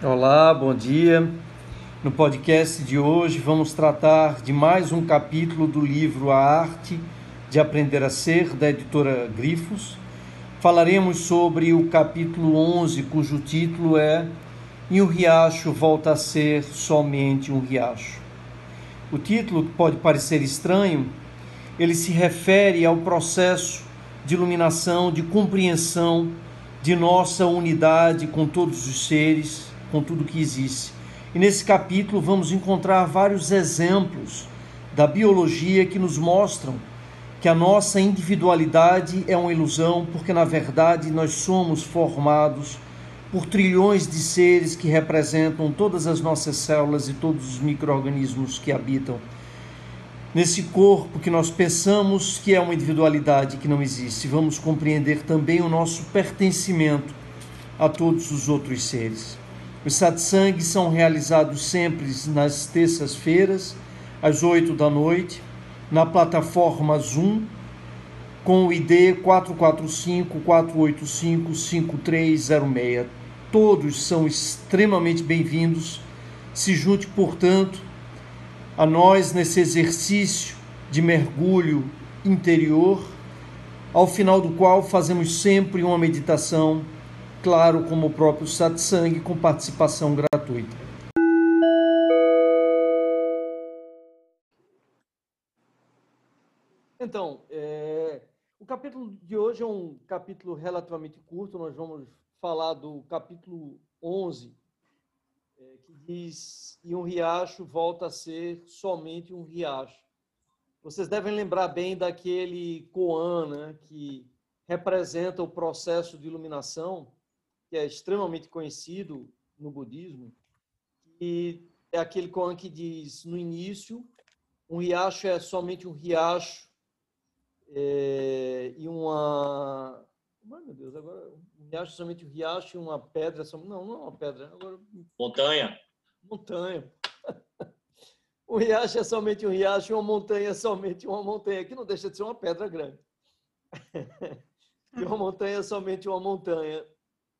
Olá, bom dia. No podcast de hoje vamos tratar de mais um capítulo do livro A Arte de Aprender a Ser, da editora Grifos. Falaremos sobre o capítulo 11, cujo título é E o riacho volta a ser somente um riacho. O título pode parecer estranho, ele se refere ao processo de iluminação, de compreensão de nossa unidade com todos os seres com tudo que existe. E nesse capítulo vamos encontrar vários exemplos da biologia que nos mostram que a nossa individualidade é uma ilusão, porque na verdade nós somos formados por trilhões de seres que representam todas as nossas células e todos os micro-organismos que habitam nesse corpo que nós pensamos que é uma individualidade que não existe. Vamos compreender também o nosso pertencimento a todos os outros seres. Os satsangs são realizados sempre nas terças-feiras, às 8 da noite, na plataforma Zoom, com o ID 445-485-5306. Todos são extremamente bem-vindos. Se junte, portanto, a nós nesse exercício de mergulho interior, ao final do qual fazemos sempre uma meditação claro como o próprio satsang, com participação gratuita. Então, é, o capítulo de hoje é um capítulo relativamente curto, nós vamos falar do capítulo 11, é, que diz: E um riacho volta a ser somente um riacho. Vocês devem lembrar bem daquele koan, né, que representa o processo de iluminação que é extremamente conhecido no budismo, e é aquele Koan que diz no início, um riacho é somente um riacho é, e uma Ai, meu Deus, agora um riacho é somente um riacho e uma pedra, somente... não, não é uma pedra, agora montanha. Montanha. Um riacho é somente um riacho e uma montanha é somente uma montanha, que não deixa de ser uma pedra grande. E uma montanha é somente uma montanha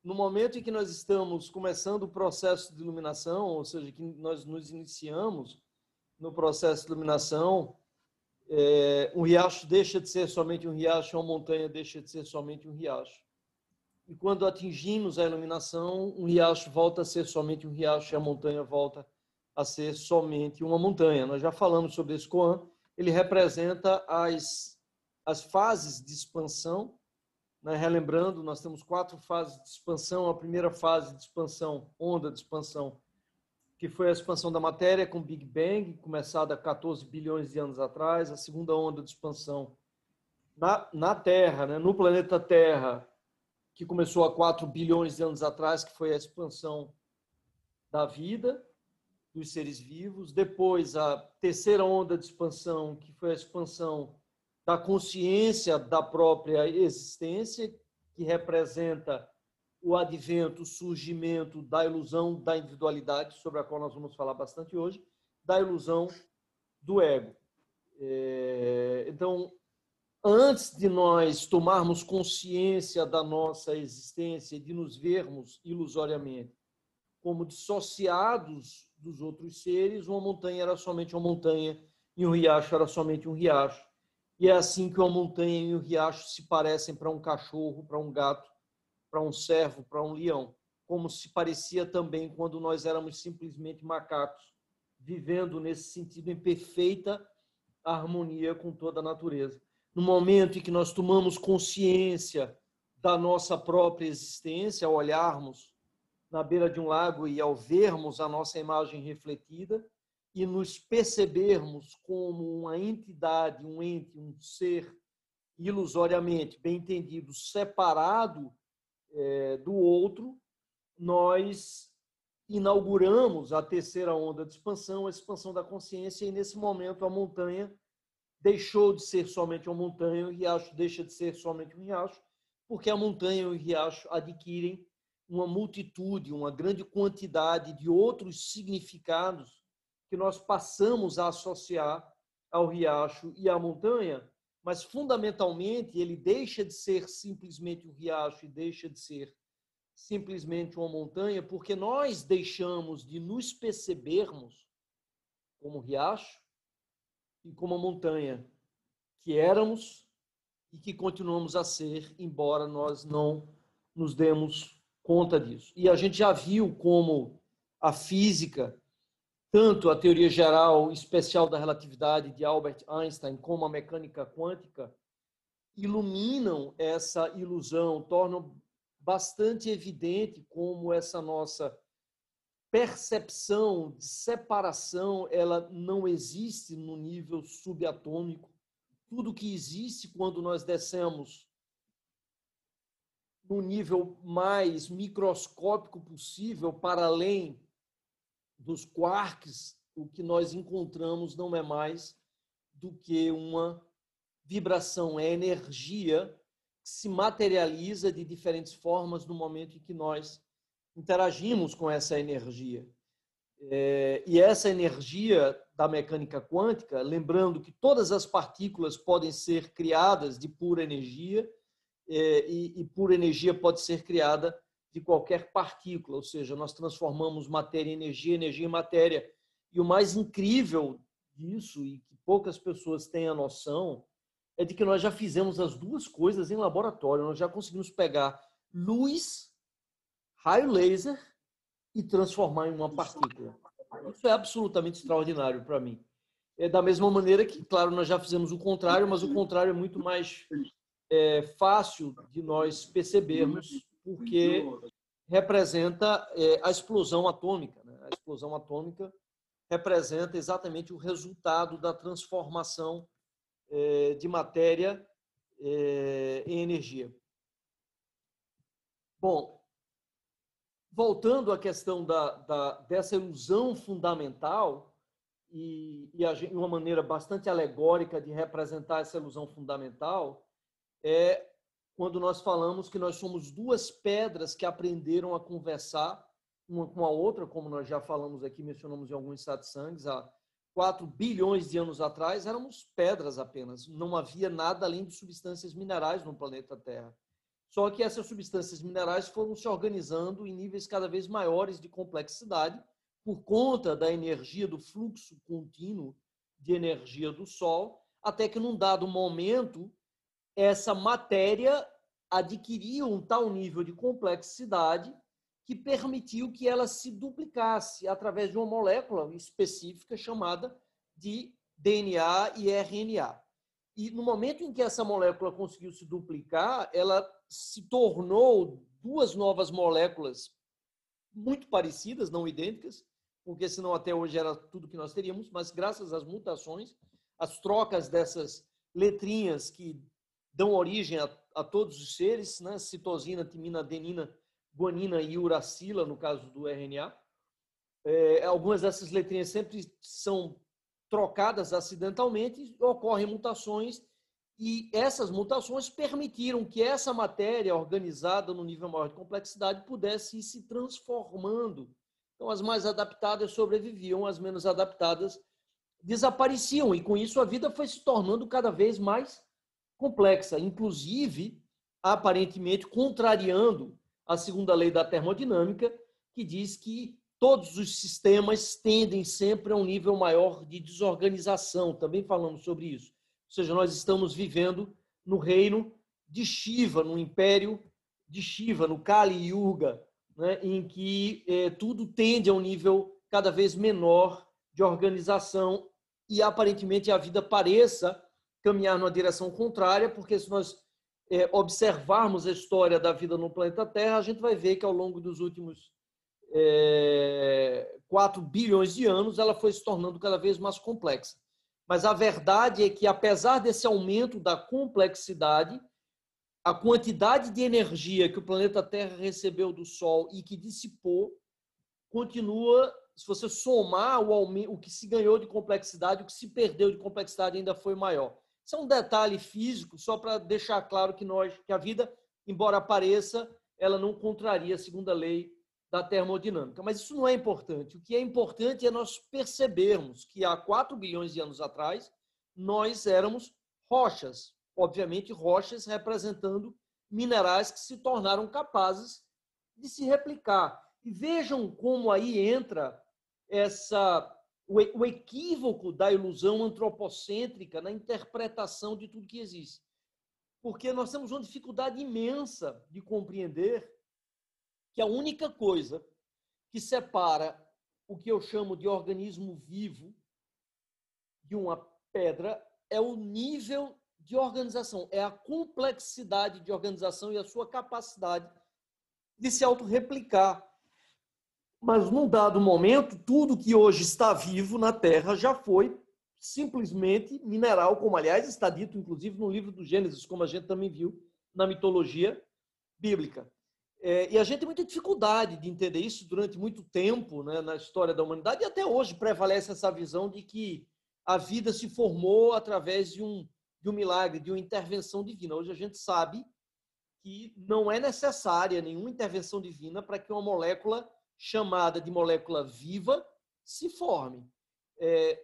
no momento em que nós estamos começando o processo de iluminação, ou seja, que nós nos iniciamos no processo de iluminação, é, um riacho deixa de ser somente um riacho, uma montanha deixa de ser somente um riacho. E quando atingimos a iluminação, um riacho volta a ser somente um riacho e a montanha volta a ser somente uma montanha. Nós já falamos sobre esse Koan, ele representa as, as fases de expansão né? Relembrando, nós temos quatro fases de expansão. A primeira fase de expansão, onda de expansão, que foi a expansão da matéria com Big Bang, começada há 14 bilhões de anos atrás. A segunda onda de expansão na, na Terra, né? no planeta Terra, que começou há 4 bilhões de anos atrás, que foi a expansão da vida, dos seres vivos. Depois, a terceira onda de expansão, que foi a expansão da consciência da própria existência, que representa o advento, o surgimento da ilusão da individualidade, sobre a qual nós vamos falar bastante hoje, da ilusão do ego. É, então, antes de nós tomarmos consciência da nossa existência, de nos vermos ilusoriamente como dissociados dos outros seres, uma montanha era somente uma montanha e um riacho era somente um riacho. E é assim que uma montanha e um riacho se parecem para um cachorro, para um gato, para um servo, para um leão, como se parecia também quando nós éramos simplesmente macacos, vivendo nesse sentido em perfeita harmonia com toda a natureza. No momento em que nós tomamos consciência da nossa própria existência, ao olharmos na beira de um lago e ao vermos a nossa imagem refletida, e nos percebermos como uma entidade, um ente, um ser ilusoriamente, bem entendido, separado é, do outro, nós inauguramos a terceira onda de expansão, a expansão da consciência, e nesse momento a montanha deixou de ser somente uma montanha, o riacho deixa de ser somente um riacho, porque a montanha e o riacho adquirem uma multitude, uma grande quantidade de outros significados que nós passamos a associar ao riacho e à montanha, mas fundamentalmente ele deixa de ser simplesmente um riacho e deixa de ser simplesmente uma montanha, porque nós deixamos de nos percebermos como riacho e como montanha que éramos e que continuamos a ser, embora nós não nos demos conta disso. E a gente já viu como a física, tanto a teoria geral especial da relatividade de Albert Einstein, como a mecânica quântica, iluminam essa ilusão, tornam bastante evidente como essa nossa percepção de separação ela não existe no nível subatômico. Tudo que existe quando nós descemos no nível mais microscópico possível, para além dos quarks, o que nós encontramos não é mais do que uma vibração, é energia que se materializa de diferentes formas no momento em que nós interagimos com essa energia. É, e essa energia da mecânica quântica, lembrando que todas as partículas podem ser criadas de pura energia, é, e, e pura energia pode ser criada de qualquer partícula, ou seja, nós transformamos matéria em energia, energia em matéria. E o mais incrível disso, e que poucas pessoas têm a noção, é de que nós já fizemos as duas coisas em laboratório. Nós já conseguimos pegar luz, raio laser e transformar em uma partícula. Isso é absolutamente extraordinário para mim. É da mesma maneira que, claro, nós já fizemos o contrário, mas o contrário é muito mais é, fácil de nós percebermos, porque representa é, a explosão atômica. Né? A explosão atômica representa exatamente o resultado da transformação é, de matéria é, em energia. Bom, voltando à questão da, da dessa ilusão fundamental, e, e a, uma maneira bastante alegórica de representar essa ilusão fundamental, é quando nós falamos que nós somos duas pedras que aprenderam a conversar uma com a outra, como nós já falamos aqui, mencionamos em alguns satsangs, há 4 bilhões de anos atrás, éramos pedras apenas. Não havia nada além de substâncias minerais no planeta Terra. Só que essas substâncias minerais foram se organizando em níveis cada vez maiores de complexidade por conta da energia do fluxo contínuo de energia do Sol, até que num dado momento essa matéria adquiria um tal nível de complexidade que permitiu que ela se duplicasse através de uma molécula específica chamada de DNA e RNA. E no momento em que essa molécula conseguiu se duplicar, ela se tornou duas novas moléculas muito parecidas, não idênticas, porque senão até hoje era tudo que nós teríamos, mas graças às mutações, as trocas dessas letrinhas que dão origem a, a todos os seres, né? citosina, timina, adenina, guanina e uracila, no caso do RNA. É, algumas dessas letrinhas sempre são trocadas acidentalmente, ocorrem mutações e essas mutações permitiram que essa matéria organizada no nível maior de complexidade pudesse ir se transformando. Então, as mais adaptadas sobreviviam, as menos adaptadas desapareciam, e com isso a vida foi se tornando cada vez mais complexa, inclusive, aparentemente, contrariando a segunda lei da termodinâmica, que diz que todos os sistemas tendem sempre a um nível maior de desorganização. Também falamos sobre isso. Ou seja, nós estamos vivendo no reino de Shiva, no império de Shiva, no Kali Yuga, né, em que eh, tudo tende a um nível cada vez menor de organização e aparentemente a vida pareça caminhar numa direção contrária, porque se nós é, observarmos a história da vida no planeta Terra, a gente vai ver que ao longo dos últimos é, 4 bilhões de anos ela foi se tornando cada vez mais complexa. Mas a verdade é que, apesar desse aumento da complexidade, a quantidade de energia que o planeta Terra recebeu do Sol e que dissipou continua, se você somar o, o que se ganhou de complexidade, o que se perdeu de complexidade ainda foi maior. Isso é um detalhe físico, só para deixar claro que nós, que a vida, embora apareça, ela não contraria a segunda lei da termodinâmica. Mas isso não é importante. O que é importante é nós percebermos que há 4 bilhões de anos atrás, nós éramos rochas, obviamente rochas representando minerais que se tornaram capazes de se replicar. E vejam como aí entra essa o equívoco da ilusão antropocêntrica na interpretação de tudo que existe. Porque nós temos uma dificuldade imensa de compreender que a única coisa que separa o que eu chamo de organismo vivo de uma pedra é o nível de organização, é a complexidade de organização e a sua capacidade de se autorreplicar. Mas num dado momento, tudo que hoje está vivo na Terra já foi simplesmente mineral, como aliás está dito inclusive no livro do Gênesis, como a gente também viu na mitologia bíblica. É, e a gente tem muita dificuldade de entender isso durante muito tempo né, na história da humanidade, e até hoje prevalece essa visão de que a vida se formou através de um, de um milagre, de uma intervenção divina. Hoje a gente sabe que não é necessária nenhuma intervenção divina para que uma molécula chamada de molécula viva se forme. É,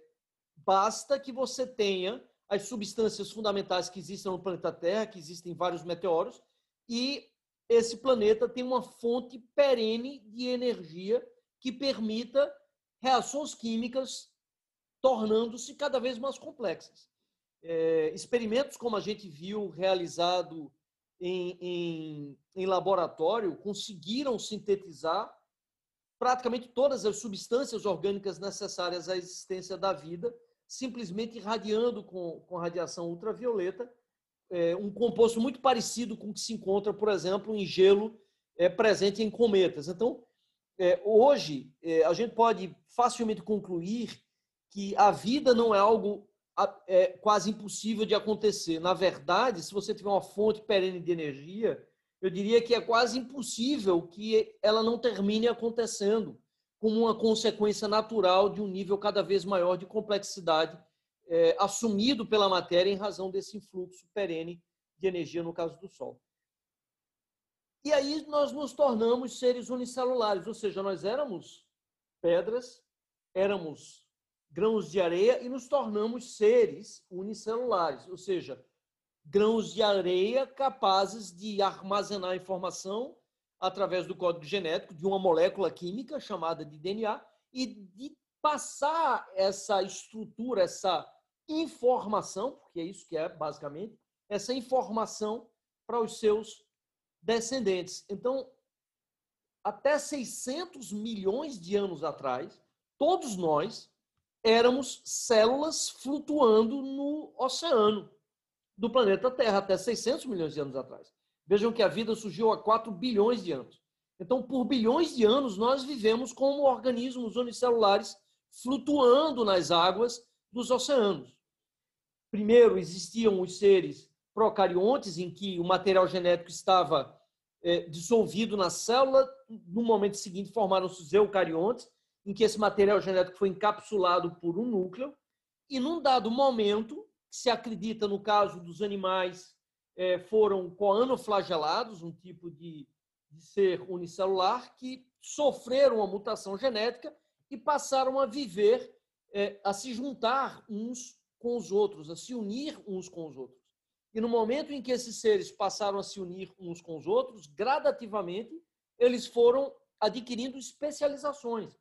basta que você tenha as substâncias fundamentais que existem no planeta Terra, que existem vários meteoros, e esse planeta tem uma fonte perene de energia que permita reações químicas tornando-se cada vez mais complexas. É, experimentos como a gente viu realizado em, em, em laboratório conseguiram sintetizar praticamente todas as substâncias orgânicas necessárias à existência da vida, simplesmente irradiando com, com radiação ultravioleta é, um composto muito parecido com o que se encontra, por exemplo, em gelo é, presente em cometas. Então, é, hoje, é, a gente pode facilmente concluir que a vida não é algo é, quase impossível de acontecer. Na verdade, se você tiver uma fonte perene de energia, eu diria que é quase impossível que ela não termine acontecendo como uma consequência natural de um nível cada vez maior de complexidade é, assumido pela matéria em razão desse influxo perene de energia, no caso do Sol. E aí nós nos tornamos seres unicelulares, ou seja, nós éramos pedras, éramos grãos de areia e nos tornamos seres unicelulares, ou seja, grãos de areia capazes de armazenar informação através do código genético de uma molécula química chamada de DNA e de passar essa estrutura, essa informação, porque é isso que é basicamente, essa informação para os seus descendentes. Então, até 600 milhões de anos atrás, todos nós éramos células flutuando no oceano do planeta Terra até 600 milhões de anos atrás. Vejam que a vida surgiu há 4 bilhões de anos. Então, por bilhões de anos, nós vivemos como organismos unicelulares flutuando nas águas dos oceanos. Primeiro, existiam os seres procariontes, em que o material genético estava é, dissolvido na célula. No momento seguinte, formaram-se os eucariontes, em que esse material genético foi encapsulado por um núcleo. E, num dado momento, se acredita no caso dos animais, é, foram coanoflagelados, um tipo de, de ser unicelular, que sofreram uma mutação genética e passaram a viver, é, a se juntar uns com os outros, a se unir uns com os outros. E no momento em que esses seres passaram a se unir uns com os outros, gradativamente, eles foram adquirindo especializações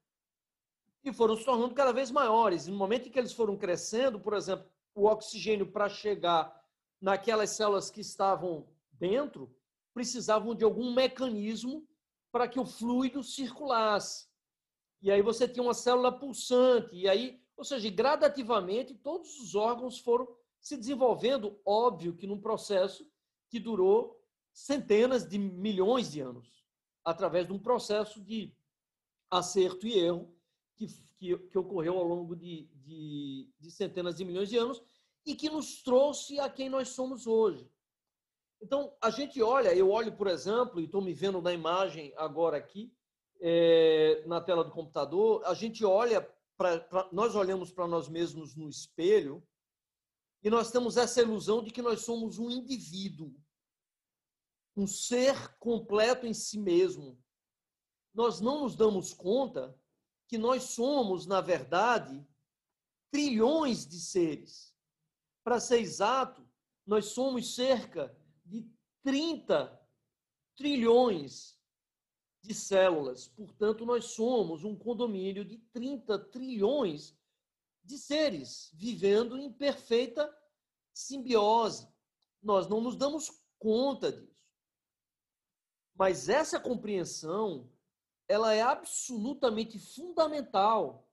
e foram se tornando cada vez maiores. no momento em que eles foram crescendo, por exemplo, o oxigênio para chegar naquelas células que estavam dentro, precisavam de algum mecanismo para que o fluido circulasse. E aí você tinha uma célula pulsante, e aí, ou seja, gradativamente todos os órgãos foram se desenvolvendo, óbvio que num processo que durou centenas de milhões de anos, através de um processo de acerto e erro que, que, que ocorreu ao longo de, de, de centenas de milhões de anos e que nos trouxe a quem nós somos hoje. Então, a gente olha, eu olho, por exemplo, e estou me vendo na imagem agora aqui, é, na tela do computador, a gente olha, pra, pra nós olhamos para nós mesmos no espelho e nós temos essa ilusão de que nós somos um indivíduo, um ser completo em si mesmo. Nós não nos damos conta que nós somos, na verdade, trilhões de seres. Para ser exato, nós somos cerca de 30 trilhões de células. Portanto, nós somos um condomínio de 30 trilhões de seres vivendo em perfeita simbiose. Nós não nos damos conta disso. Mas essa compreensão, ela é absolutamente fundamental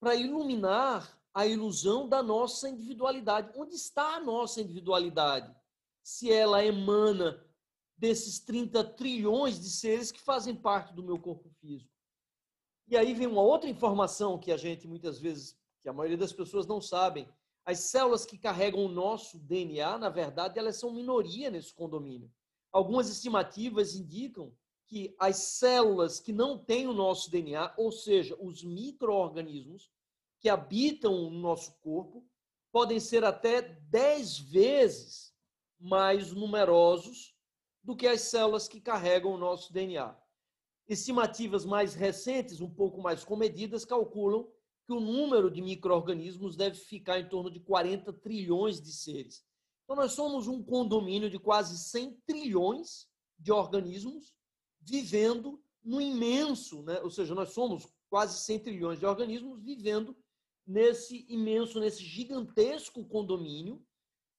para iluminar a ilusão da nossa individualidade. Onde está a nossa individualidade? Se ela emana desses 30 trilhões de seres que fazem parte do meu corpo físico. E aí vem uma outra informação que a gente muitas vezes, que a maioria das pessoas não sabem. As células que carregam o nosso DNA, na verdade, elas são minoria nesse condomínio. Algumas estimativas indicam que as células que não têm o nosso DNA, ou seja, os micro-organismos que habitam o nosso corpo, podem ser até 10 vezes mais numerosos do que as células que carregam o nosso DNA. Estimativas mais recentes, um pouco mais comedidas, calculam que o número de micro-organismos deve ficar em torno de 40 trilhões de seres. Então, nós somos um condomínio de quase 100 trilhões de organismos vivendo no imenso, né? ou seja, nós somos quase 100 trilhões de organismos vivendo nesse imenso, nesse gigantesco condomínio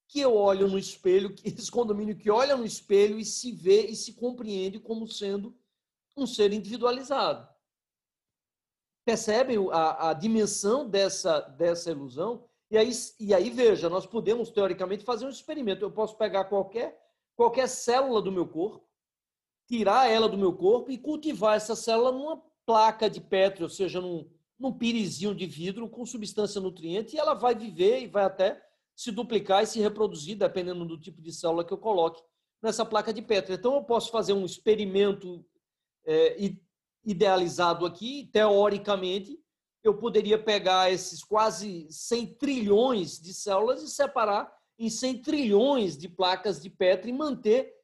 que eu olho no espelho, esse condomínio que olha no espelho e se vê e se compreende como sendo um ser individualizado. Percebem a, a dimensão dessa, dessa ilusão? E aí, e aí, veja, nós podemos, teoricamente, fazer um experimento. Eu posso pegar qualquer, qualquer célula do meu corpo, tirar ela do meu corpo e cultivar essa célula numa placa de Petri, ou seja, num, num pirizinho de vidro com substância nutriente, e ela vai viver e vai até se duplicar e se reproduzir, dependendo do tipo de célula que eu coloque nessa placa de Petri. Então, eu posso fazer um experimento é, idealizado aqui, teoricamente, eu poderia pegar esses quase 100 trilhões de células e separar em 100 trilhões de placas de Petri e manter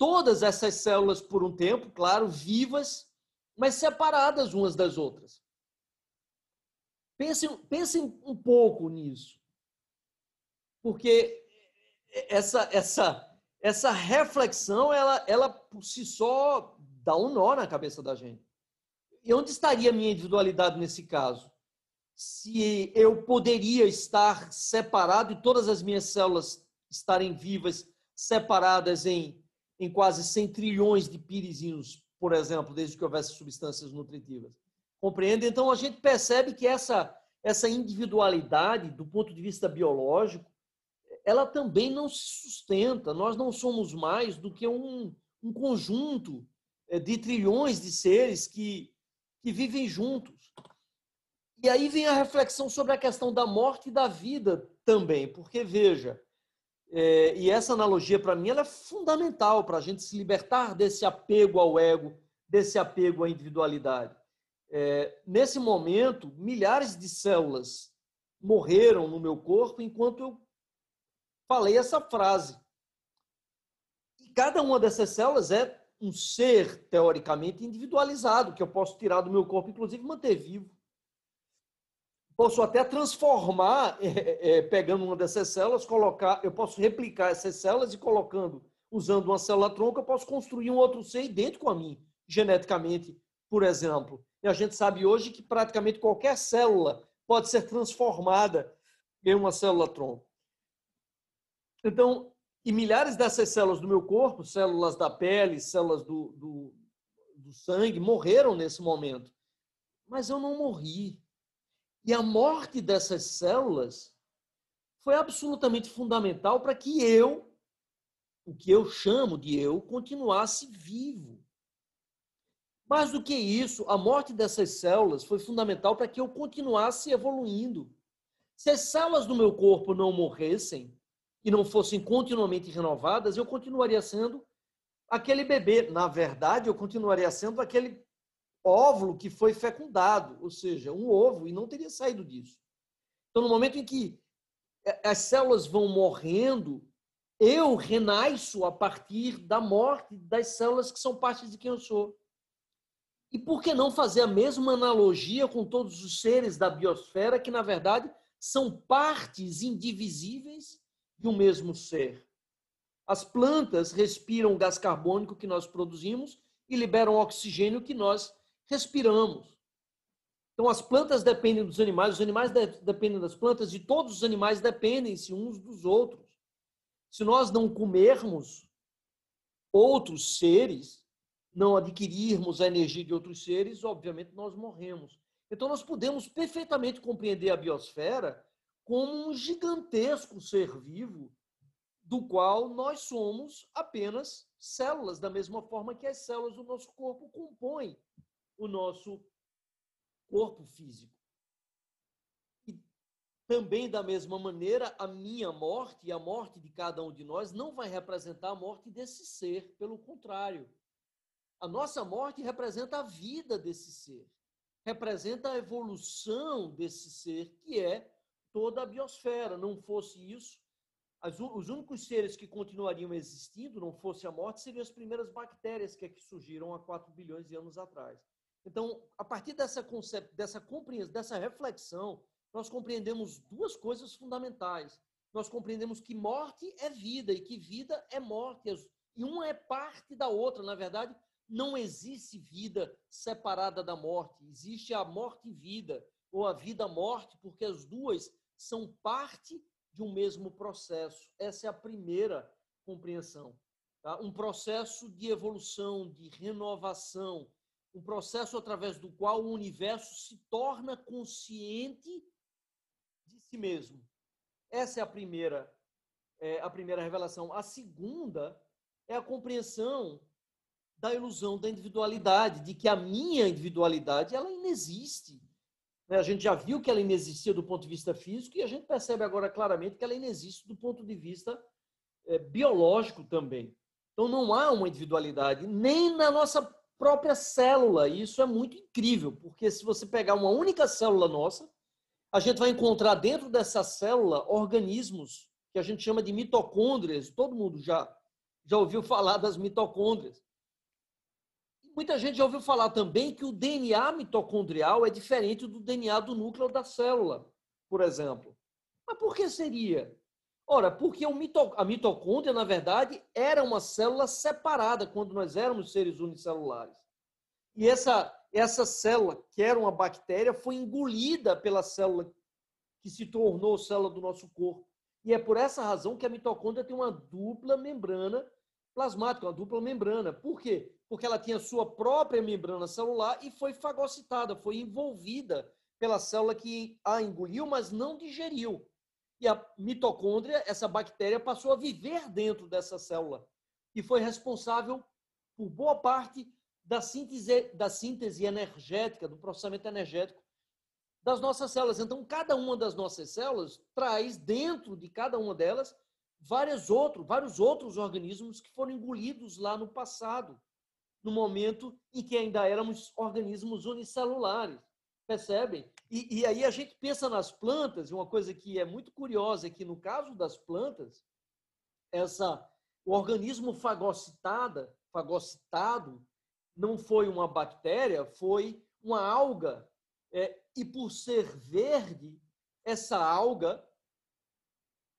todas essas células por um tempo, claro, vivas, mas separadas umas das outras. Pensem, pensem um pouco nisso porque essa essa essa reflexão ela ela por si só dá um nó na cabeça da gente. E onde estaria a minha individualidade nesse caso? Se eu poderia estar separado e todas as minhas células estarem vivas, separadas em, em quase 100 trilhões de pirizinhos, por exemplo, desde que houvesse substâncias nutritivas. Compreende? Então a gente percebe que essa, essa individualidade, do ponto de vista biológico, ela também não se sustenta. Nós não somos mais do que um, um conjunto eh, de trilhões de seres que, que vivem juntos. E aí vem a reflexão sobre a questão da morte e da vida também, porque veja, é, e essa analogia para mim ela é fundamental para a gente se libertar desse apego ao ego, desse apego à individualidade. É, nesse momento, milhares de células morreram no meu corpo enquanto eu falei essa frase. E cada uma dessas células é um ser, teoricamente, individualizado, que eu posso tirar do meu corpo, inclusive manter vivo. Posso até transformar, é, é, pegando uma dessas células, colocar, eu posso replicar essas células e colocando, usando uma célula tronco, eu posso construir um outro ser idêntico a mim, geneticamente, por exemplo. E a gente sabe hoje que praticamente qualquer célula pode ser transformada em uma célula tronco. Então, e milhares dessas células do meu corpo, células da pele, células do, do, do sangue, morreram nesse momento. Mas eu não morri. E a morte dessas células foi absolutamente fundamental para que eu, o que eu chamo de eu, continuasse vivo. Mais do que isso, a morte dessas células foi fundamental para que eu continuasse evoluindo. Se as células do meu corpo não morressem, e não fossem continuamente renovadas, eu continuaria sendo aquele bebê. Na verdade, eu continuaria sendo aquele óvulo que foi fecundado, ou seja, um ovo, e não teria saído disso. Então, no momento em que as células vão morrendo, eu renasço a partir da morte das células que são parte de quem eu sou. E por que não fazer a mesma analogia com todos os seres da biosfera que, na verdade, são partes indivisíveis de um mesmo ser. As plantas respiram o gás carbônico que nós produzimos e liberam oxigênio que nós respiramos. Então, as plantas dependem dos animais, os animais dependem das plantas, e todos os animais dependem-se uns dos outros. Se nós não comermos outros seres, não adquirirmos a energia de outros seres, obviamente nós morremos. Então, nós podemos perfeitamente compreender a biosfera como um gigantesco ser vivo, do qual nós somos apenas células, da mesma forma que as células do nosso corpo compõem o nosso corpo físico. E também, da mesma maneira, a minha morte e a morte de cada um de nós não vai representar a morte desse ser, pelo contrário. A nossa morte representa a vida desse ser representa a evolução desse ser, que é toda a biosfera. Não fosse isso, os únicos seres que continuariam existindo, não fosse a morte, seriam as primeiras bactérias que, é que surgiram há 4 bilhões de anos atrás. Então, a partir dessa, concept, dessa compreensão, dessa reflexão, nós compreendemos duas coisas fundamentais. Nós compreendemos que morte é vida e que vida é morte. E uma é parte da outra. Na verdade, não existe vida separada da morte, existe a morte e vida, ou a vida-morte, porque as duas são parte de um mesmo processo. Essa é a primeira compreensão. Tá? Um processo de evolução, de renovação, um processo através do qual o universo se torna consciente de si mesmo. Essa é a primeira, é, a primeira revelação. A segunda é a compreensão da ilusão da individualidade, de que a minha individualidade ela inexiste. Né? A gente já viu que ela inexistia do ponto de vista físico e a gente percebe agora claramente que ela inexiste do ponto de vista é, biológico também. Então não há uma individualidade nem na nossa própria célula. E isso é muito incrível, porque se você pegar uma única célula nossa, a gente vai encontrar dentro dessa célula organismos que a gente chama de mitocôndrias. Todo mundo já já ouviu falar das mitocôndrias. Muita gente já ouviu falar também que o DNA mitocondrial é diferente do DNA do núcleo da célula, por exemplo. Mas por que seria? Ora, porque mito, a mitocôndria, na verdade, era uma célula separada quando nós éramos seres unicelulares. E essa, essa célula, que era uma bactéria, foi engolida pela célula que se tornou célula do nosso corpo. E é por essa razão que a mitocôndria tem uma dupla membrana plasmática, uma dupla membrana. Por quê? Porque ela tinha sua própria membrana celular e foi fagocitada, foi envolvida pela célula que a engoliu, mas não digeriu. E a mitocôndria, essa bactéria, passou a viver dentro dessa célula e foi responsável por boa parte da síntese, da síntese energética, do processamento energético das nossas células. Então, cada uma das nossas células traz dentro de cada uma delas vários outros, vários outros organismos que foram engolidos lá no passado, no momento em que ainda éramos organismos unicelulares. Percebem? E, e aí a gente pensa nas plantas, e uma coisa que é muito curiosa é que no caso das plantas, essa, o organismo fagocitada, fagocitado não foi uma bactéria, foi uma alga. É, e por ser verde, essa alga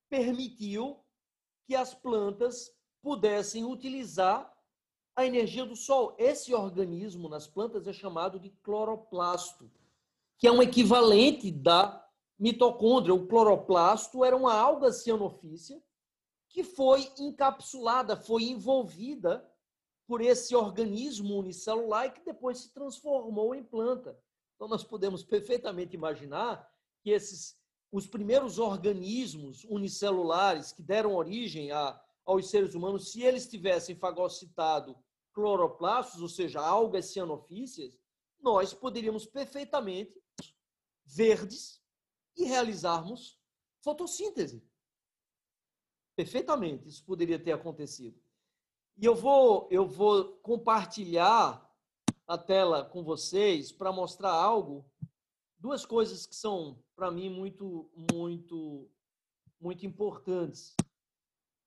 permitiu que as plantas pudessem utilizar a energia do sol. Esse organismo nas plantas é chamado de cloroplasto, que é um equivalente da mitocôndria. O cloroplasto era uma alga cianofícia que foi encapsulada, foi envolvida por esse organismo unicelular e que depois se transformou em planta. Então nós podemos perfeitamente imaginar que esses os primeiros organismos unicelulares que deram origem a, aos seres humanos, se eles tivessem fagocitado cloroplastos, ou seja, algas cianofícias, nós poderíamos perfeitamente verdes e realizarmos fotossíntese. Perfeitamente, isso poderia ter acontecido. E eu vou, eu vou compartilhar a tela com vocês para mostrar algo, duas coisas que são para mim, muito, muito, muito importantes.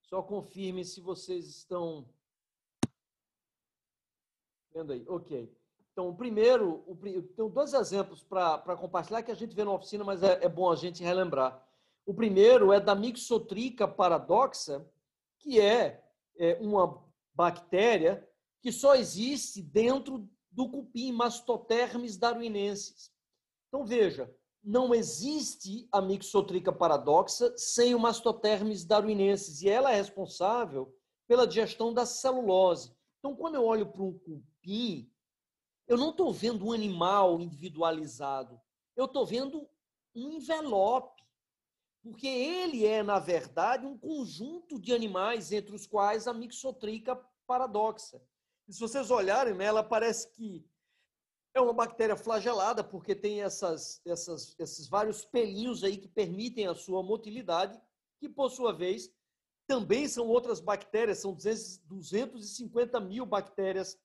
Só confirme se vocês estão vendo aí. Ok. Então, o primeiro, o, tenho dois exemplos para compartilhar que a gente vê na oficina, mas é, é, bom a gente relembrar. O primeiro é da Mixotrica paradoxa, que é, é uma bactéria que só existe dentro do cupim Mastotermes darwinensis. Então, veja, não existe a mixotrica paradoxa sem o Mastotermes darwinensis, e ela é responsável pela digestão da celulose. Então, quando eu olho para um cupim, eu não estou vendo um animal individualizado, eu estou vendo um envelope, porque ele é, na verdade, um conjunto de animais entre os quais a mixotrica paradoxa. E se vocês olharem, né, ela parece que é uma bactéria flagelada, porque tem essas, essas, esses vários pelinhos aí que permitem a sua motilidade, que, por sua vez, também são outras bactérias, são 250 mil bactérias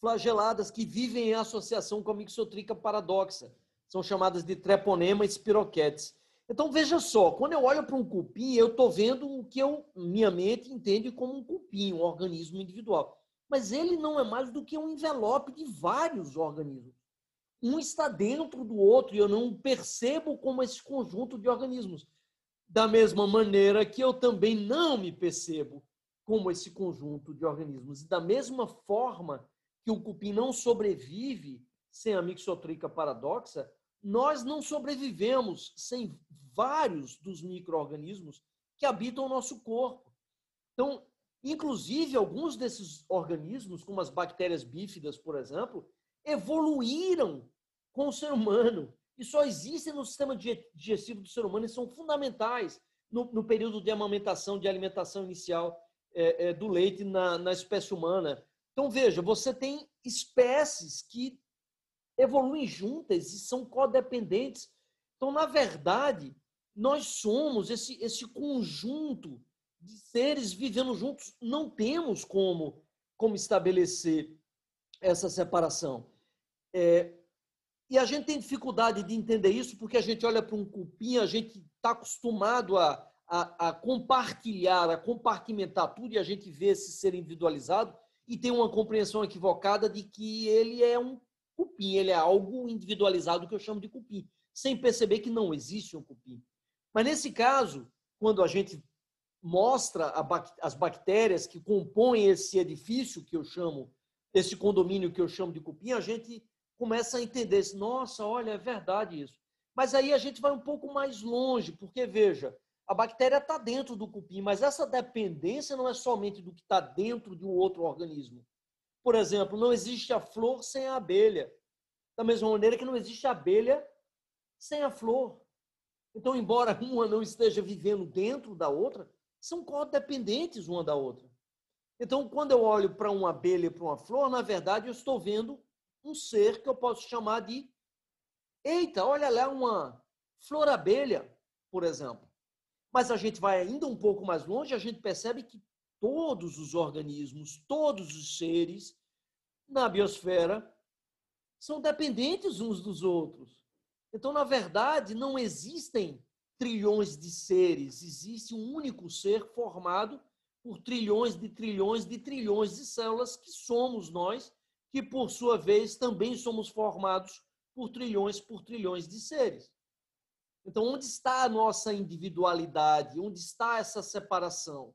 flageladas que vivem em associação com a mixotrica paradoxa. São chamadas de treponema spirochetes. Então, veja só, quando eu olho para um cupim, eu estou vendo o que eu, minha mente entende como um cupim, um organismo individual mas ele não é mais do que um envelope de vários organismos. Um está dentro do outro e eu não percebo como esse conjunto de organismos. Da mesma maneira que eu também não me percebo como esse conjunto de organismos. E da mesma forma que o cupim não sobrevive sem a mixotrica paradoxa, nós não sobrevivemos sem vários dos micro-organismos que habitam o nosso corpo. Então, Inclusive, alguns desses organismos, como as bactérias bífidas, por exemplo, evoluíram com o ser humano e só existem no sistema digestivo do ser humano e são fundamentais no, no período de amamentação, de alimentação inicial é, é, do leite na, na espécie humana. Então, veja, você tem espécies que evoluem juntas e são codependentes. Então, na verdade, nós somos esse, esse conjunto de seres vivendo juntos, não temos como, como estabelecer essa separação. É, e a gente tem dificuldade de entender isso porque a gente olha para um cupim, a gente está acostumado a, a, a, compartilhar, a compartimentar tudo e a gente vê esse ser individualizado e tem uma compreensão equivocada de que ele é um cupim, ele é algo individualizado que eu chamo de cupim, sem perceber que não existe um cupim. Mas nesse caso, quando a gente mostra as bactérias que compõem esse edifício que eu chamo, esse condomínio que eu chamo de cupim, a gente começa a entender, nossa, olha, é verdade isso. Mas aí a gente vai um pouco mais longe, porque veja, a bactéria está dentro do cupim, mas essa dependência não é somente do que está dentro de um outro organismo. Por exemplo, não existe a flor sem a abelha. Da mesma maneira que não existe a abelha sem a flor. Então, embora uma não esteja vivendo dentro da outra, são codependentes uma da outra. Então, quando eu olho para uma abelha e para uma flor, na verdade, eu estou vendo um ser que eu posso chamar de. Eita, olha lá uma flor-abelha, por exemplo. Mas a gente vai ainda um pouco mais longe, a gente percebe que todos os organismos, todos os seres na biosfera são dependentes uns dos outros. Então, na verdade, não existem trilhões de seres, existe um único ser formado por trilhões de trilhões de trilhões de células que somos nós, que por sua vez também somos formados por trilhões por trilhões de seres. Então, onde está a nossa individualidade? Onde está essa separação?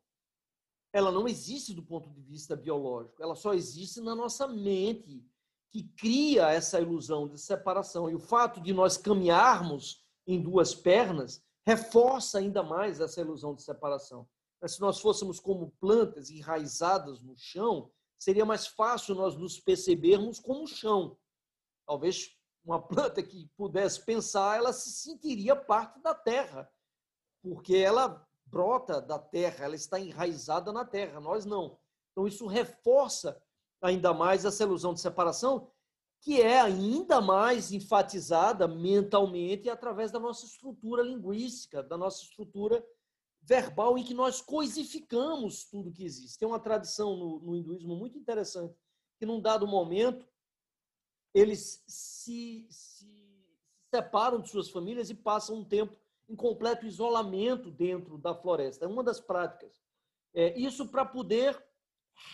Ela não existe do ponto de vista biológico, ela só existe na nossa mente, que cria essa ilusão de separação. E o fato de nós caminharmos em duas pernas reforça ainda mais essa ilusão de separação. Mas se nós fôssemos como plantas enraizadas no chão, seria mais fácil nós nos percebermos como chão. Talvez uma planta que pudesse pensar, ela se sentiria parte da terra, porque ela brota da terra, ela está enraizada na terra, nós não. Então isso reforça ainda mais essa ilusão de separação que é ainda mais enfatizada mentalmente através da nossa estrutura linguística, da nossa estrutura verbal, em que nós coisificamos tudo que existe. Tem uma tradição no, no hinduísmo muito interessante, que num dado momento eles se, se separam de suas famílias e passam um tempo em completo isolamento dentro da floresta. É uma das práticas. É, isso para poder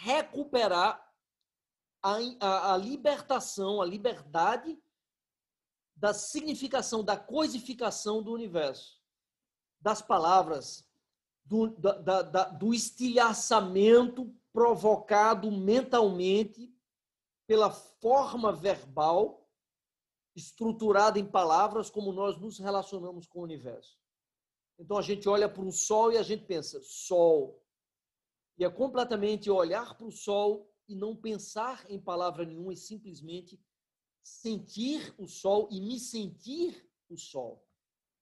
recuperar a, a, a libertação, a liberdade da significação, da coisificação do universo, das palavras, do, da, da, do estilhaçamento provocado mentalmente pela forma verbal estruturada em palavras como nós nos relacionamos com o universo. Então a gente olha para o sol e a gente pensa, sol. E é completamente olhar para o sol e não pensar em palavra nenhuma e simplesmente sentir o sol e me sentir o sol.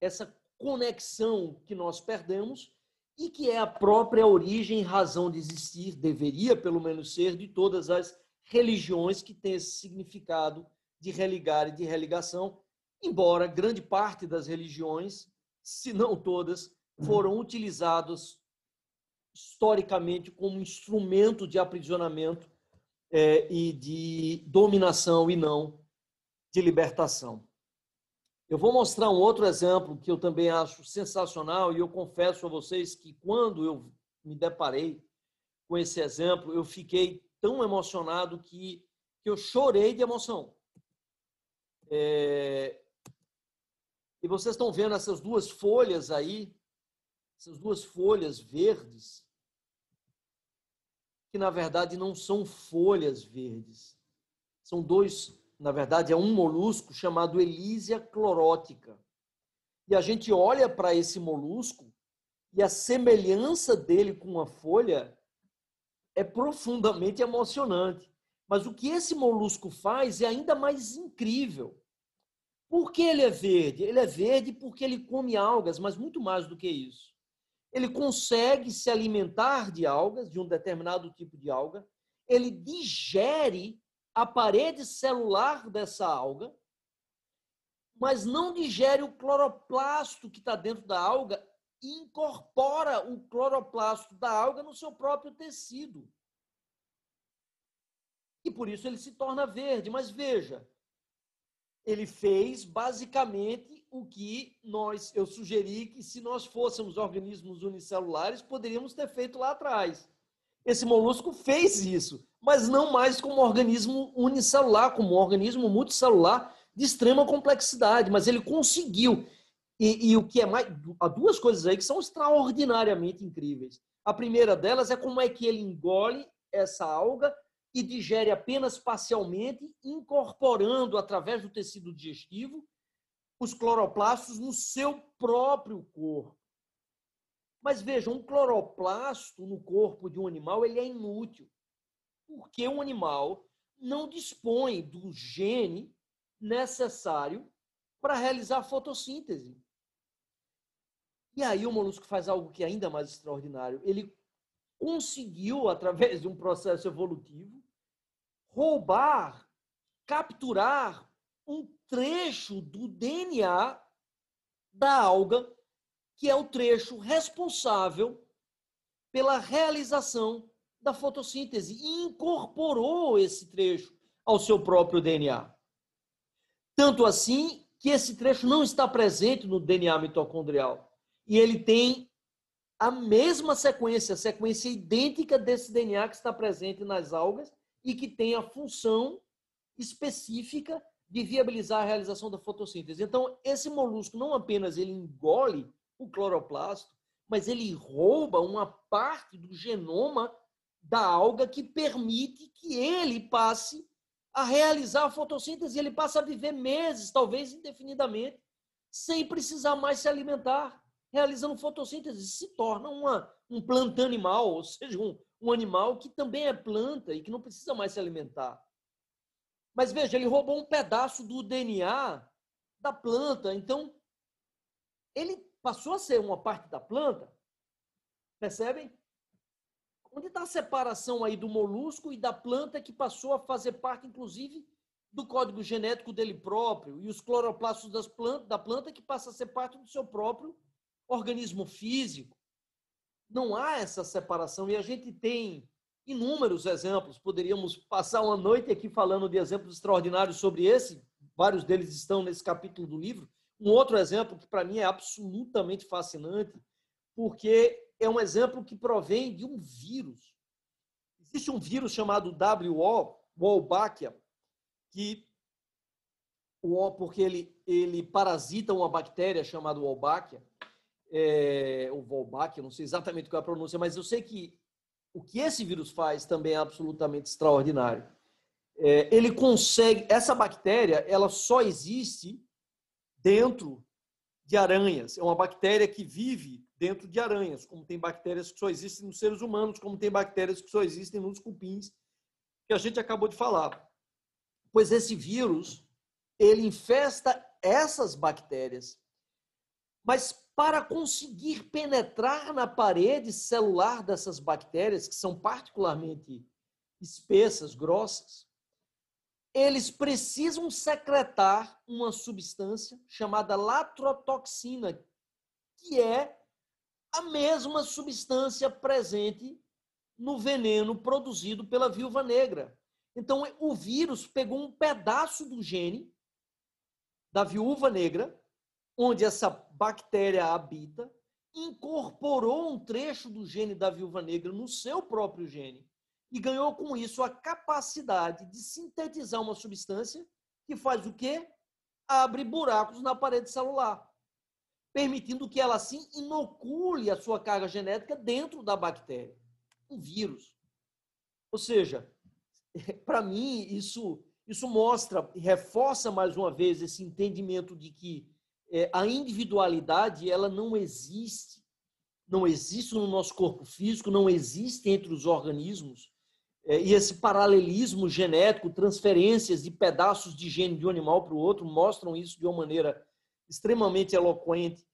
Essa conexão que nós perdemos e que é a própria origem razão de existir, deveria pelo menos ser, de todas as religiões que têm esse significado de religar e de religação, embora grande parte das religiões, se não todas, foram utilizadas historicamente como instrumento de aprisionamento é, e de dominação e não de libertação. Eu vou mostrar um outro exemplo que eu também acho sensacional e eu confesso a vocês que quando eu me deparei com esse exemplo, eu fiquei tão emocionado que, que eu chorei de emoção. É... E vocês estão vendo essas duas folhas aí, essas duas folhas verdes, que na verdade não são folhas verdes, são dois na verdade, é um molusco chamado Elísia clorótica. E a gente olha para esse molusco e a semelhança dele com a folha é profundamente emocionante. Mas o que esse molusco faz é ainda mais incrível. Por que ele é verde? Ele é verde porque ele come algas, mas muito mais do que isso. Ele consegue se alimentar de algas, de um determinado tipo de alga, ele digere a parede celular dessa alga, mas não digere o cloroplasto que está dentro da alga incorpora o cloroplasto da alga no seu próprio tecido. E por isso ele se torna verde. Mas veja, ele fez basicamente o que nós, eu sugeri que se nós fôssemos organismos unicelulares, poderíamos ter feito lá atrás. Esse molusco fez isso mas não mais como organismo unicelular, como um organismo multicelular de extrema complexidade. Mas ele conseguiu. E, e, o que é mais. Há duas coisas aí que são extraordinariamente incríveis. A primeira delas é como é que ele engole essa alga e digere apenas parcialmente, incorporando através do tecido digestivo os cloroplastos no seu próprio corpo. Mas veja, um cloroplasto no corpo de um animal ele é inútil porque um animal não dispõe do gene necessário para realizar fotossíntese. E aí o molusco faz algo que é ainda mais extraordinário. Ele conseguiu, através de um processo evolutivo, roubar, capturar um trecho do DNA da alga, que é o trecho responsável pela realização da fotossíntese e incorporou esse trecho ao seu próprio DNA. Tanto assim que esse trecho não está presente no DNA mitocondrial. E ele tem a mesma sequência, sequência idêntica desse DNA que está presente nas algas e que tem a função específica de viabilizar a realização da fotossíntese. Então, esse molusco não apenas ele engole o cloroplasto, mas ele rouba uma parte do genoma da alga que permite que ele passe a realizar a fotossíntese, ele passa a viver meses, talvez indefinidamente, sem precisar mais se alimentar, realizando fotossíntese, se torna uma, um planta animal, ou seja, um, um animal que também é planta e que não precisa mais se alimentar. Mas veja, ele roubou um pedaço do DNA da planta, então ele passou a ser uma parte da planta, percebem? Onde está a separação aí do molusco e da planta que passou a fazer parte, inclusive, do código genético dele próprio e os cloroplastos das plantas, da planta que passa a ser parte do seu próprio organismo físico? Não há essa separação e a gente tem inúmeros exemplos. Poderíamos passar uma noite aqui falando de exemplos extraordinários sobre esse. Vários deles estão nesse capítulo do livro. Um outro exemplo que para mim é absolutamente fascinante, porque é um exemplo que provém de um vírus. Existe um vírus chamado WO, Wolbachia, que o porque ele, ele parasita uma bactéria chamada Wolbachia, é, ou Wolbachia, não sei exatamente qual é a pronúncia, mas eu sei que o que esse vírus faz também é absolutamente extraordinário. É, ele consegue, essa bactéria, ela só existe dentro de aranhas. É uma bactéria que vive dentro de aranhas, como tem bactérias que só existem nos seres humanos, como tem bactérias que só existem nos cupins, que a gente acabou de falar. Pois esse vírus, ele infesta essas bactérias. Mas para conseguir penetrar na parede celular dessas bactérias, que são particularmente espessas, grossas, eles precisam secretar uma substância chamada latrotoxina, que é a mesma substância presente no veneno produzido pela viúva negra. Então, o vírus pegou um pedaço do gene da viúva negra, onde essa bactéria habita, incorporou um trecho do gene da viúva negra no seu próprio gene e ganhou com isso a capacidade de sintetizar uma substância que faz o quê? Abre buracos na parede celular, permitindo que ela assim inocule a sua carga genética dentro da bactéria, um vírus. Ou seja, para mim isso isso mostra e reforça mais uma vez esse entendimento de que é, a individualidade ela não existe, não existe no nosso corpo físico, não existe entre os organismos. É, e esse paralelismo genético, transferências de pedaços de gene de um animal para o outro, mostram isso de uma maneira extremamente eloquente.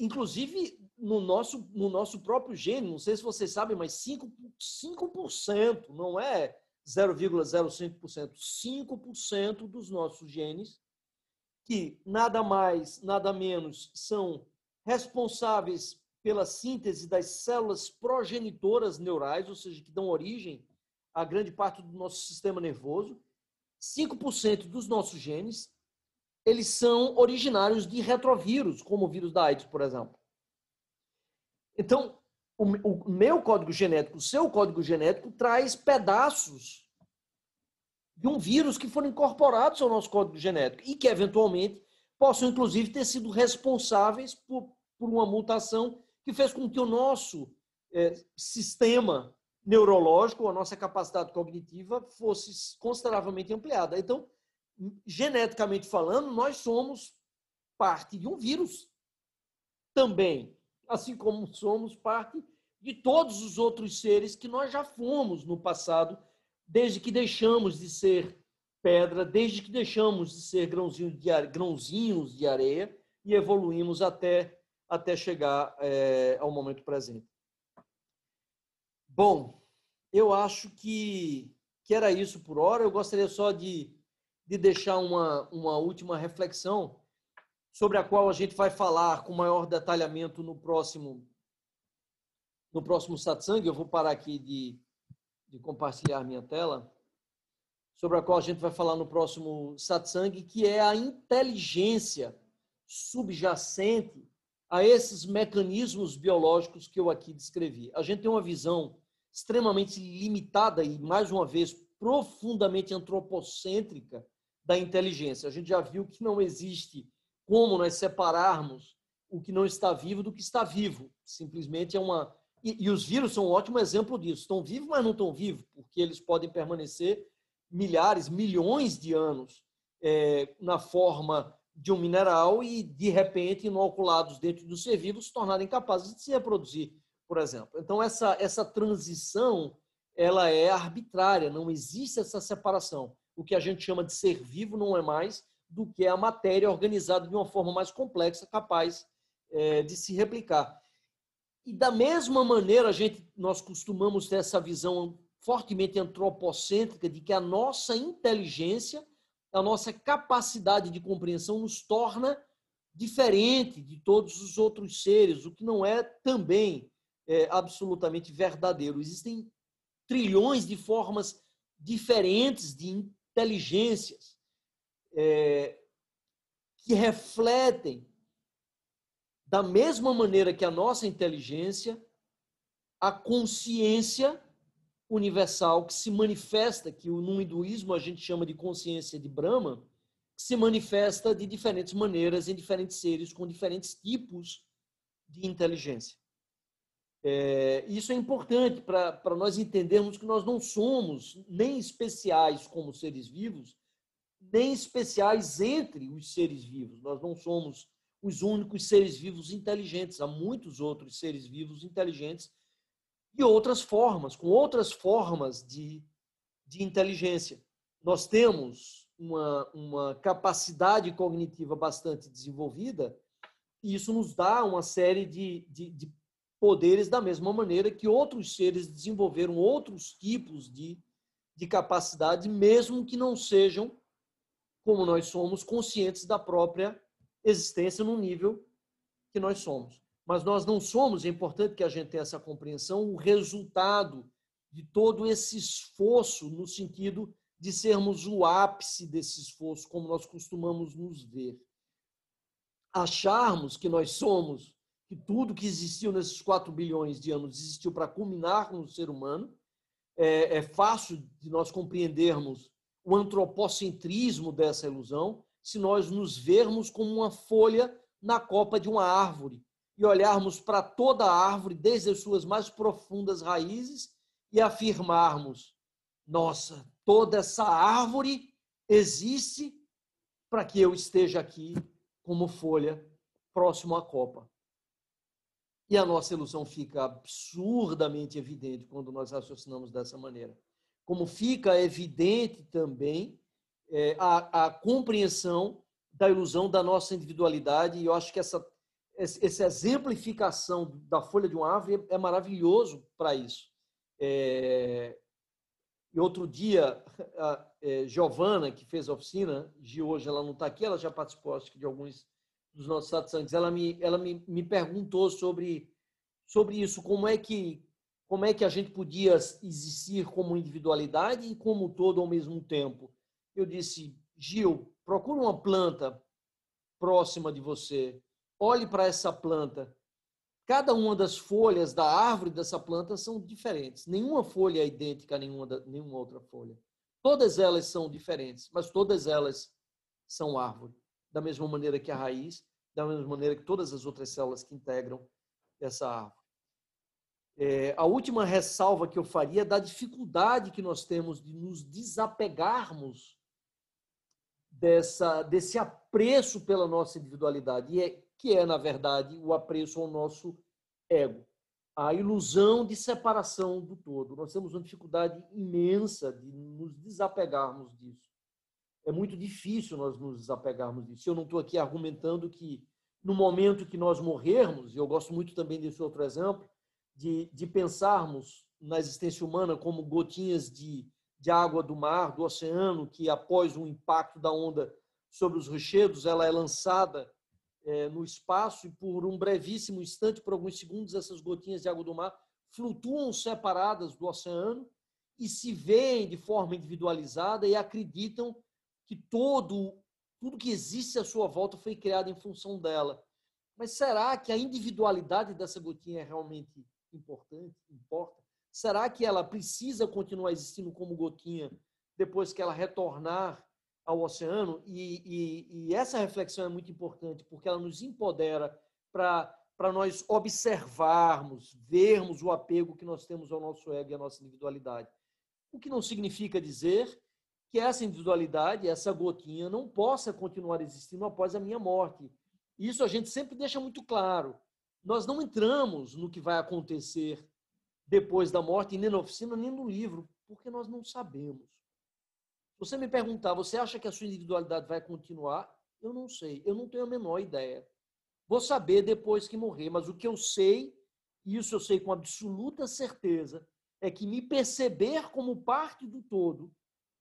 Inclusive, no nosso, no nosso próprio gene, não sei se vocês sabem, mas 5%, 5% não é 0,05%, 5% dos nossos genes, que nada mais, nada menos são responsáveis pela síntese das células progenitoras neurais, ou seja, que dão origem a grande parte do nosso sistema nervoso. 5% dos nossos genes, eles são originários de retrovírus, como o vírus da AIDS, por exemplo. Então, o meu código genético, o seu código genético, traz pedaços de um vírus que foram incorporados ao nosso código genético e que, eventualmente, possam, inclusive, ter sido responsáveis por, por uma mutação que fez com que o nosso é, sistema neurológico, a nossa capacidade cognitiva fosse consideravelmente ampliada. Então, geneticamente falando, nós somos parte de um vírus também assim como somos parte de todos os outros seres que nós já fomos no passado, desde que deixamos de ser pedra, desde que deixamos de ser grãozinhos de, are... grãozinhos de areia e evoluímos até, até chegar é, ao momento presente. Bom, eu acho que, que era isso por hora. Eu gostaria só de, de deixar uma, uma última reflexão sobre a qual a gente vai falar com maior detalhamento no próximo no próximo satsang. Eu vou parar aqui de, de compartilhar minha tela. Sobre a qual a gente vai falar no próximo satsang, que é a inteligência subjacente a esses mecanismos biológicos que eu aqui descrevi. A gente tem uma visão extremamente limitada e, mais uma vez, profundamente antropocêntrica da inteligência. A gente já viu que não existe como nós separarmos o que não está vivo do que está vivo. Simplesmente é uma. E, e os vírus são um ótimo exemplo disso. Estão vivos, mas não estão vivos, porque eles podem permanecer milhares, milhões de anos é, na forma de um mineral e, de repente, inoculados dentro do ser vivo, se tornarem capazes de se reproduzir, por exemplo. Então, essa, essa transição ela é arbitrária, não existe essa separação. O que a gente chama de ser vivo não é mais do que a matéria organizada de uma forma mais complexa, capaz é, de se replicar. E da mesma maneira, a gente, nós costumamos ter essa visão fortemente antropocêntrica de que a nossa inteligência, a nossa capacidade de compreensão nos torna diferente de todos os outros seres, o que não é também é, absolutamente verdadeiro. Existem trilhões de formas diferentes de inteligências é, que refletem, da mesma maneira que a nossa inteligência, a consciência universal que se manifesta, que no hinduísmo a gente chama de consciência de Brahma, que se manifesta de diferentes maneiras em diferentes seres com diferentes tipos de inteligência. É, isso é importante para nós entendermos que nós não somos nem especiais como seres vivos, nem especiais entre os seres vivos. Nós não somos os únicos seres vivos inteligentes. Há muitos outros seres vivos inteligentes de outras formas, com outras formas de, de inteligência. Nós temos uma, uma capacidade cognitiva bastante desenvolvida e isso nos dá uma série de, de, de poderes da mesma maneira que outros seres desenvolveram outros tipos de, de capacidade, mesmo que não sejam, como nós somos, conscientes da própria existência no nível que nós somos. Mas nós não somos, é importante que a gente tenha essa compreensão, o resultado de todo esse esforço no sentido de sermos o ápice desse esforço, como nós costumamos nos ver. Acharmos que nós somos, que tudo que existiu nesses 4 bilhões de anos existiu para culminar com o ser humano, é, é fácil de nós compreendermos o antropocentrismo dessa ilusão, se nós nos vermos como uma folha na copa de uma árvore e olharmos para toda a árvore, desde as suas mais profundas raízes, e afirmarmos: nossa, toda essa árvore existe para que eu esteja aqui como folha próximo à copa. E a nossa ilusão fica absurdamente evidente quando nós raciocinamos dessa maneira. Como fica evidente também é, a, a, compreensão da ilusão da nossa individualidade. E eu acho que essa, essa exemplificação da folha de uma árvore é maravilhoso para isso. É, e outro dia, a é, Giovana, que fez a oficina, de hoje ela não está aqui, ela já participou acho que, de alguns dos nossos satsangs, ela me, ela me, me perguntou sobre, sobre isso, como é que como é que a gente podia existir como individualidade e como todo ao mesmo tempo eu disse, Gil, procura uma planta próxima de você, olhe para essa planta. Cada uma das folhas da árvore dessa planta são diferentes. Nenhuma folha é idêntica a nenhuma, nenhuma outra folha. Todas elas são diferentes, mas todas elas são árvore. Da mesma maneira que a raiz, da mesma maneira que todas as outras células que integram essa árvore. É, a última ressalva que eu faria é da dificuldade que nós temos de nos desapegarmos dessa, desse apreço pela nossa individualidade, e é, que é, na verdade, o apreço ao nosso ego. A ilusão de separação do todo. Nós temos uma dificuldade imensa de nos desapegarmos disso. É muito difícil nós nos desapegarmos disso. Eu não estou aqui argumentando que, no momento que nós morrermos, e eu gosto muito também desse outro exemplo, de, de pensarmos na existência humana como gotinhas de, de água do mar, do oceano, que após o impacto da onda sobre os rochedos, ela é lançada é, no espaço e por um brevíssimo instante, por alguns segundos, essas gotinhas de água do mar flutuam separadas do oceano e se veem de forma individualizada e acreditam que todo tudo que existe à sua volta foi criado em função dela. Mas será que a individualidade dessa gotinha é realmente importante? Importa? Será que ela precisa continuar existindo como gotinha depois que ela retornar ao oceano? E, e, e essa reflexão é muito importante, porque ela nos empodera para nós observarmos, vermos o apego que nós temos ao nosso ego e à nossa individualidade. O que não significa dizer que essa individualidade, essa gotinha, não possa continuar existindo após a minha morte. Isso a gente sempre deixa muito claro. Nós não entramos no que vai acontecer depois da morte, nem na oficina, nem no livro, porque nós não sabemos. Você me perguntar, você acha que a sua individualidade vai continuar? Eu não sei, eu não tenho a menor ideia. Vou saber depois que morrer, mas o que eu sei, e isso eu sei com absoluta certeza, é que me perceber como parte do todo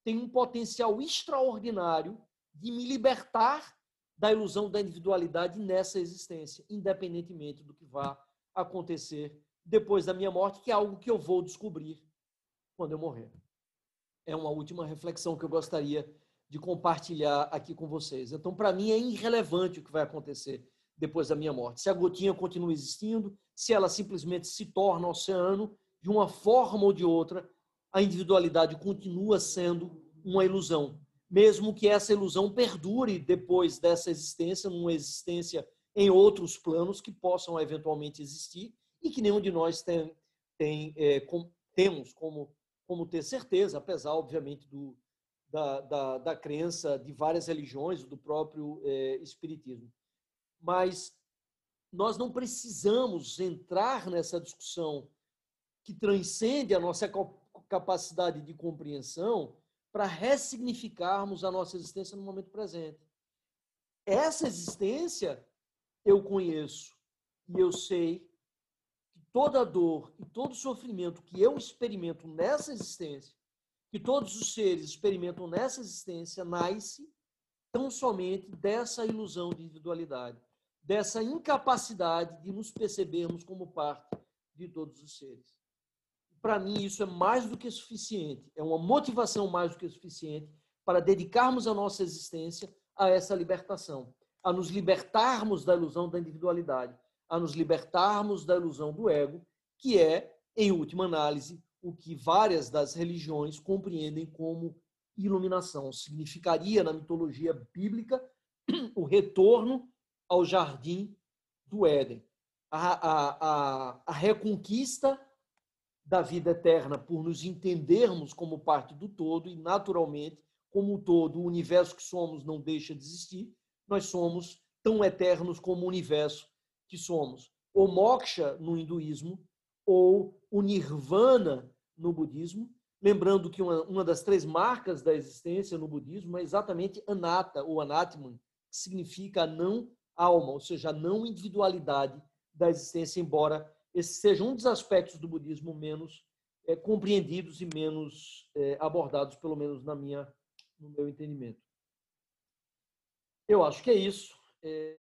tem um potencial extraordinário de me libertar da ilusão da individualidade nessa existência, independentemente do que vá acontecer depois da minha morte, que é algo que eu vou descobrir quando eu morrer. É uma última reflexão que eu gostaria de compartilhar aqui com vocês. Então, para mim, é irrelevante o que vai acontecer depois da minha morte. Se a gotinha continua existindo, se ela simplesmente se torna oceano, de uma forma ou de outra, a individualidade continua sendo uma ilusão. Mesmo que essa ilusão perdure depois dessa existência, numa existência em outros planos que possam eventualmente existir, e que nenhum de nós tem, tem é, com, temos como, como ter certeza, apesar, obviamente, do, da, da, da crença de várias religiões, do próprio é, Espiritismo. Mas nós não precisamos entrar nessa discussão que transcende a nossa capacidade de compreensão para ressignificarmos a nossa existência no momento presente. Essa existência eu conheço e eu sei toda dor e todo sofrimento que eu experimento nessa existência, que todos os seres experimentam nessa existência, nasce tão somente dessa ilusão de individualidade, dessa incapacidade de nos percebermos como parte de todos os seres. Para mim, isso é mais do que suficiente, é uma motivação mais do que suficiente para dedicarmos a nossa existência a essa libertação, a nos libertarmos da ilusão da individualidade, a nos libertarmos da ilusão do ego, que é, em última análise, o que várias das religiões compreendem como iluminação. Significaria, na mitologia bíblica, o retorno ao jardim do Éden, a, a, a, a reconquista da vida eterna por nos entendermos como parte do todo e, naturalmente, como todo, o universo que somos não deixa de existir, nós somos tão eternos como o universo que somos. O moksha no hinduísmo ou o nirvana no budismo, lembrando que uma, uma das três marcas da existência no budismo é exatamente anatta ou anatman, que significa a não alma, ou seja, a não individualidade da existência, embora esse seja um dos aspectos do budismo menos é, compreendidos e menos é, abordados, pelo menos na minha, no meu entendimento. Eu acho que é isso. É...